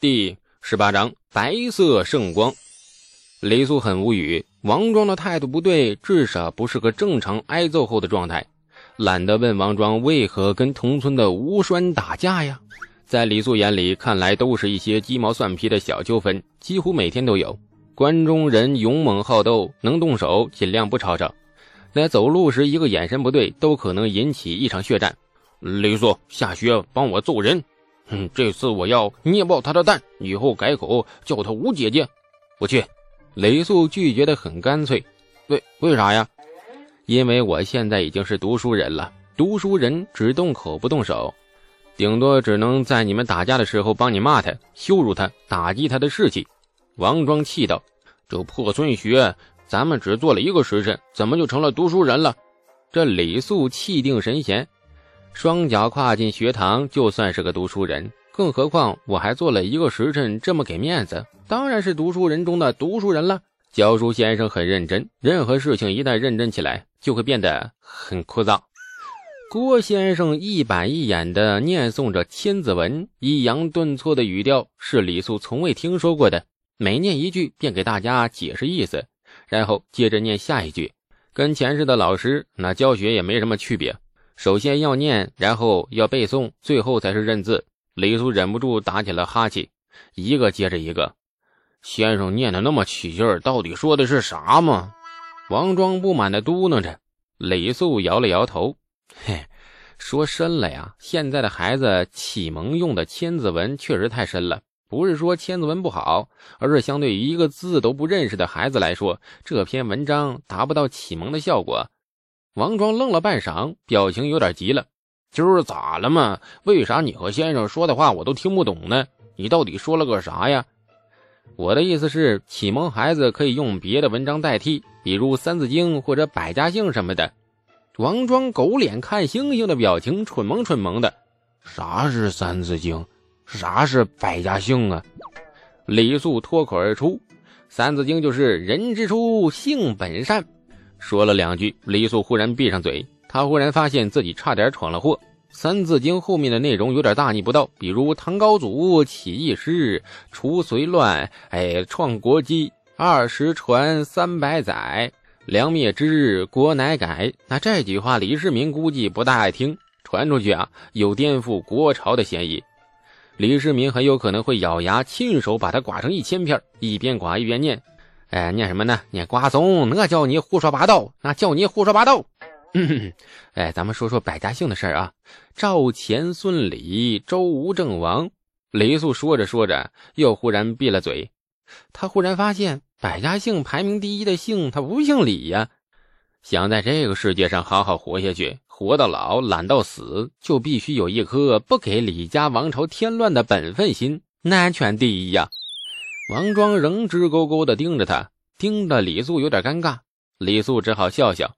第十八章白色圣光。李素很无语，王庄的态度不对，至少不是个正常挨揍后的状态。懒得问王庄为何跟同村的吴栓打架呀？在李素眼里，看来都是一些鸡毛蒜皮的小纠纷，几乎每天都有。关中人勇猛好斗，能动手尽量不吵吵。在走路时，一个眼神不对，都可能引起一场血战。李素，下学帮我揍人。哼，这次我要捏爆他的蛋，以后改口叫他吴姐姐。我去，雷素拒绝的很干脆。为为啥呀？因为我现在已经是读书人了，读书人只动口不动手，顶多只能在你们打架的时候帮你骂他、羞辱他、打击他的士气。王庄气道：“这破村学，咱们只做了一个时辰，怎么就成了读书人了？”这李素气定神闲。双脚跨进学堂，就算是个读书人。更何况我还做了一个时辰，这么给面子，当然是读书人中的读书人了。教书先生很认真，任何事情一旦认真起来，就会变得很枯燥。郭先生一板一眼地念诵着《千字文》，抑扬顿挫的语调是李素从未听说过的。每念一句，便给大家解释意思，然后接着念下一句，跟前世的老师那教学也没什么区别。首先要念，然后要背诵，最后才是认字。李素忍不住打起了哈欠，一个接着一个。先生念的那么起劲儿，到底说的是啥吗？王庄不满的嘟囔着。李素摇了摇头，嘿，说深了呀。现在的孩子启蒙用的千字文确实太深了，不是说千字文不好，而是相对于一个字都不认识的孩子来说，这篇文章达不到启蒙的效果。王庄愣了半晌，表情有点急了。今儿咋了嘛？为啥你和先生说的话我都听不懂呢？你到底说了个啥呀？我的意思是，启蒙孩子可以用别的文章代替，比如《三字经》或者《百家姓》什么的。王庄狗脸看星星的表情，蠢萌蠢萌的。啥是《三字经》？啥是《百家姓》啊？李素脱口而出：“《三字经》就是人之初，性本善。”说了两句，李素忽然闭上嘴。他忽然发现自己差点闯了祸。《三字经》后面的内容有点大逆不道，比如唐高祖起义师，除隋乱，哎，创国基，二十传，三百载，梁灭之日，国乃改。那这句话，李世民估计不大爱听，传出去啊，有颠覆国朝的嫌疑。李世民很有可能会咬牙，亲手把它剐成一千片，一边剐一边念。哎，念什么呢？念瓜怂，那叫你胡说八道，那叫你胡说八道。哎，咱们说说百家姓的事儿啊。赵钱孙李周吴郑王。李素说着说着，又忽然闭了嘴。他忽然发现，百家姓排名第一的姓，他不姓李呀。想在这个世界上好好活下去，活到老，懒到死，就必须有一颗不给李家王朝添乱的本分心，安全第一呀。王庄仍直勾勾的盯着他，盯得李素有点尴尬。李素只好笑笑。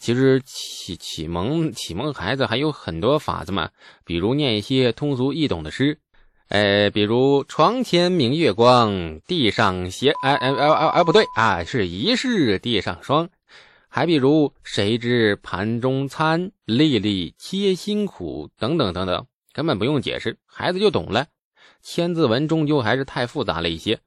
其实启启蒙启蒙孩子还有很多法子嘛，比如念一些通俗易懂的诗，呃，比如床前明月光，地上鞋，哎哎哎哎哎，不对啊，是疑是地上霜。还比如谁知盘中餐，粒粒皆辛苦，等等等等，根本不用解释，孩子就懂了。千字文终究还是太复杂了一些。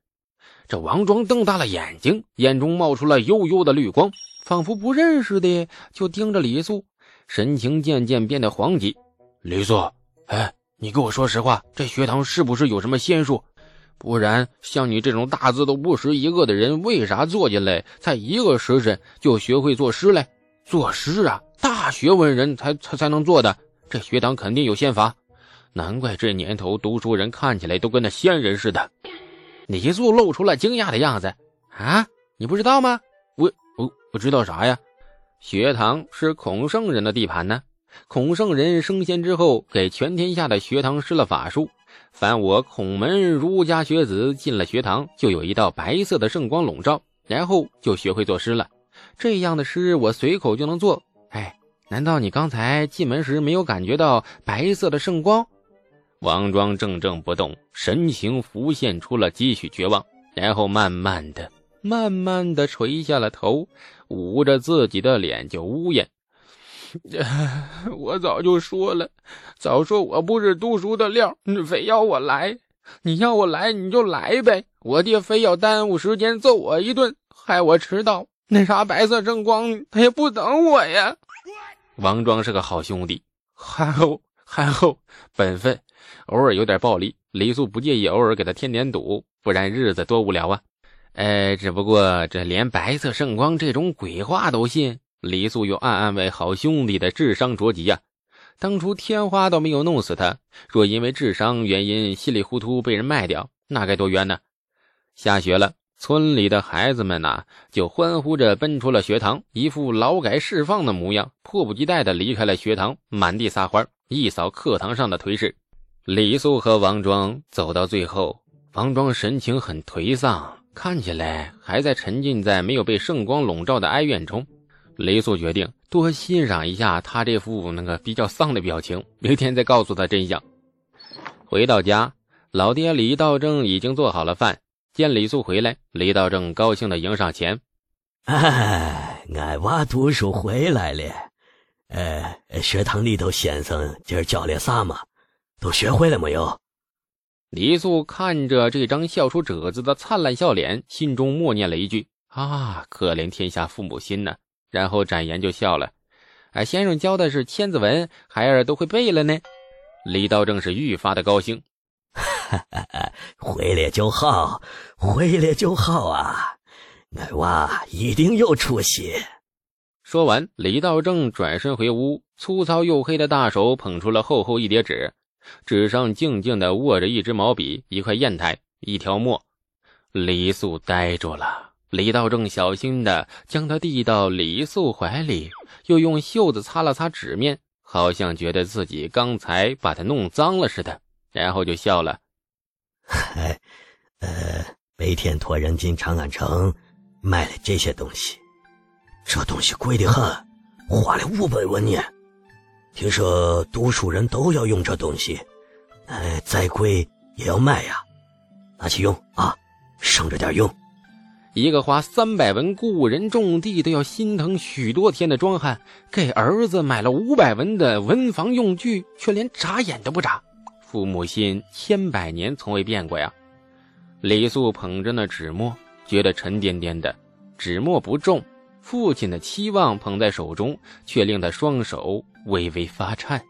这王庄瞪大了眼睛，眼中冒出了幽幽的绿光，仿佛不认识的，就盯着李素，神情渐渐变得惶急。李素，哎，你跟我说实话，这学堂是不是有什么仙术？不然，像你这种大字都不识一个的人，为啥坐进来才一个时辰就学会作诗嘞？作诗啊，大学问人才才才能做的。这学堂肯定有仙法。难怪这年头读书人看起来都跟那仙人似的。李素露出了惊讶的样子。啊，你不知道吗？我我我知道啥呀？学堂是孔圣人的地盘呢。孔圣人升仙之后，给全天下的学堂施了法术。凡我孔门儒家学子进了学堂，就有一道白色的圣光笼罩，然后就学会作诗了。这样的诗我随口就能做。哎，难道你刚才进门时没有感觉到白色的圣光？王庄怔怔不动，神情浮现出了几许绝望，然后慢慢的、慢慢的垂下了头，捂着自己的脸就呜咽：“我早就说了，早说我不是读书的料，你非要我来。你要我来你就来呗，我爹非要耽误时间揍我一顿，害我迟到。那啥白色正光他也不等我呀。王庄是个好兄弟，憨厚憨厚，本分，偶尔有点暴力，李素不介意偶尔给他添点堵，不然日子多无聊啊。哎，只不过这连白色圣光这种鬼话都信，李素又暗暗为好兄弟的智商着急呀。当初天花都没有弄死他，若因为智商原因稀里糊涂被人卖掉，那该多冤呢！下雪了，村里的孩子们呐就欢呼着奔出了学堂，一副劳改释放的模样，迫不及待地离开了学堂，满地撒欢，一扫课堂上的颓势。李素和王庄走到最后，王庄神情很颓丧，看起来还在沉浸在没有被圣光笼罩的哀怨中。雷素决定多欣赏一下他这副那个比较丧的表情，明天再告诉他真相。回到家，老爹李道正已经做好了饭。见李素回来，李道正高兴的迎上前：“哎，俺娃读书回来了。呃，学堂里头先生今儿教了啥嘛？都学会了没有？”李素看着这张笑出褶子的灿烂笑脸，心中默念了一句：“啊，可怜天下父母心呐。”然后展颜就笑了，哎，先生教的是《千字文》，孩儿都会背了呢。李道正是愈发的高兴，回来就好，回来就好啊！俺娃一定有出息。说完，李道正转身回屋，粗糙黝黑的大手捧出了厚厚一叠纸，纸上静静的握着一支毛笔、一块砚台、一条墨。李素呆住了。李道正小心的将他递到李素怀里，又用袖子擦了擦纸面，好像觉得自己刚才把它弄脏了似的，然后就笑了。嗨，呃，每天托人进长安城买了这些东西，这东西贵得很，花了五百文呢。听说读书人都要用这东西，哎，再贵也要买呀，拿去用啊，省着点用。一个花三百文雇人种地都要心疼许多天的庄汉，给儿子买了五百文的文房用具，却连眨眼都不眨。父母心千百年从未变过呀。李素捧着那纸墨，觉得沉甸甸的。纸墨不重，父亲的期望捧在手中，却令他双手微微发颤。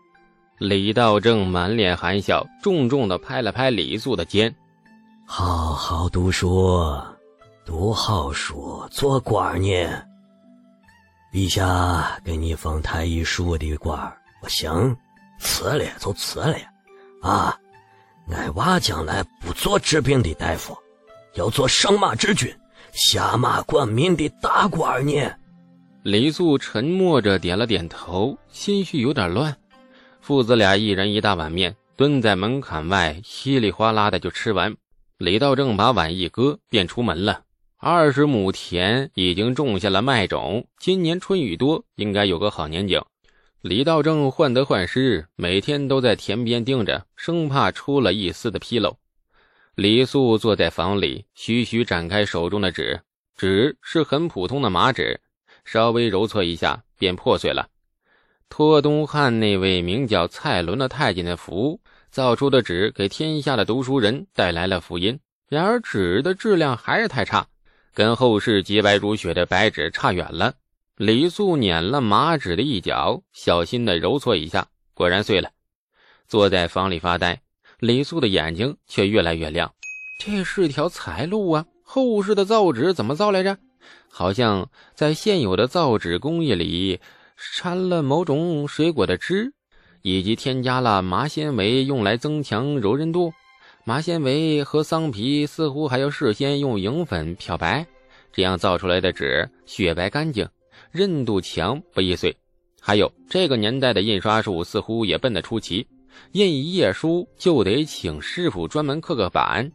李道正满脸含笑，重重地拍了拍李素的肩：“好好读书。”读好书，做官呢。陛下给你封太医书的官不行，辞了就辞了。啊，俺娃将来不做治病的大夫，要做上马治军、下马管民的大官呢。李素沉默着点了点头，心绪有点乱。父子俩一人一大碗面，蹲在门槛外，稀里哗啦的就吃完。李道正把碗一搁，便出门了。二十亩田已经种下了麦种，今年春雨多，应该有个好年景。李道正患得患失，每天都在田边盯着，生怕出了一丝的纰漏。李素坐在房里，徐徐展开手中的纸，纸是很普通的麻纸，稍微揉搓一下便破碎了。托东汉那位名叫蔡伦的太监的福造出的纸，给天下的读书人带来了福音。然而纸的质量还是太差。跟后世洁白如雪的白纸差远了。李素捻了麻纸的一角，小心的揉搓一下，果然碎了。坐在房里发呆，李素的眼睛却越来越亮。这是条财路啊！后世的造纸怎么造来着？好像在现有的造纸工艺里掺了某种水果的汁，以及添加了麻纤维，用来增强柔韧度。麻纤维和桑皮似乎还要事先用银粉漂白，这样造出来的纸雪白干净，韧度强，不易碎。还有这个年代的印刷术似乎也笨得出奇，印一页书就得请师傅专门刻个版，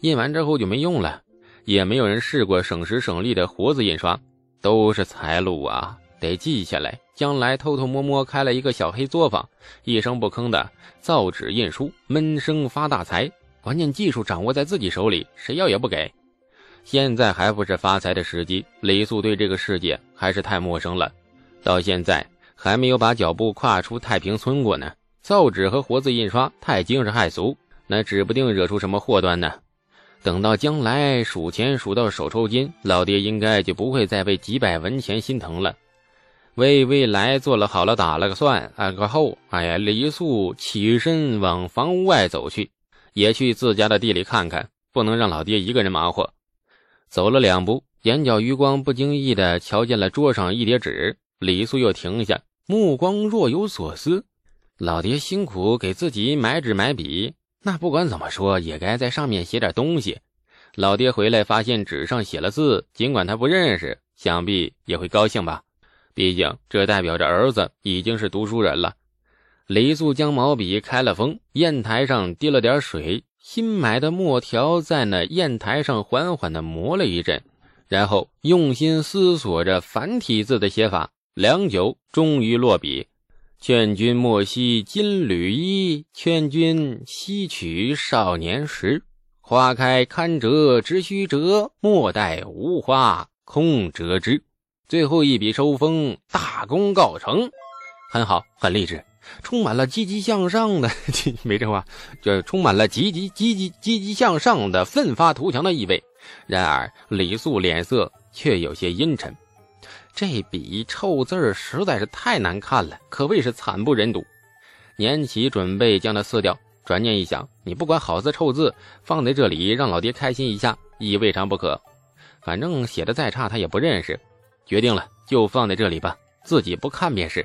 印完之后就没用了，也没有人试过省时省力的活字印刷，都是财路啊，得记下来，将来偷偷摸摸开了一个小黑作坊，一声不吭的造纸印书，闷声发大财。关键技术掌握在自己手里，谁要也不给。现在还不是发财的时机。李素对这个世界还是太陌生了，到现在还没有把脚步跨出太平村过呢。造纸和活字印刷太惊世骇俗，那指不定惹出什么祸端呢。等到将来数钱数到手抽筋，老爹应该就不会再为几百文钱心疼了。为未来做了好了打了个算，啊个后，哎呀，李素起身往房屋外走去，也去自家的地里看看，不能让老爹一个人忙活。走了两步，眼角余光不经意的瞧见了桌上一叠纸，李素又停下，目光若有所思。老爹辛苦给自己买纸买笔。那不管怎么说，也该在上面写点东西。老爹回来发现纸上写了字，尽管他不认识，想必也会高兴吧。毕竟这代表着儿子已经是读书人了。李素将毛笔开了封，砚台上滴了点水，新买的墨条在那砚台上缓缓地磨了一阵，然后用心思索着繁体字的写法，良久，终于落笔。劝君莫惜金缕衣，劝君惜取少年时。花开堪折直须折，莫待无花空折枝。最后一笔收锋，大功告成，很好，很励志，充满了积极向上的，没这话，就充满了积极、积极、积极向上的奋发图强的意味。然而李素脸色却有些阴沉。这笔臭字实在是太难看了，可谓是惨不忍睹。年起准备将它撕掉，转念一想，你不管好字臭字，放在这里让老爹开心一下，亦未尝不可。反正写的再差，他也不认识。决定了，就放在这里吧，自己不看便是。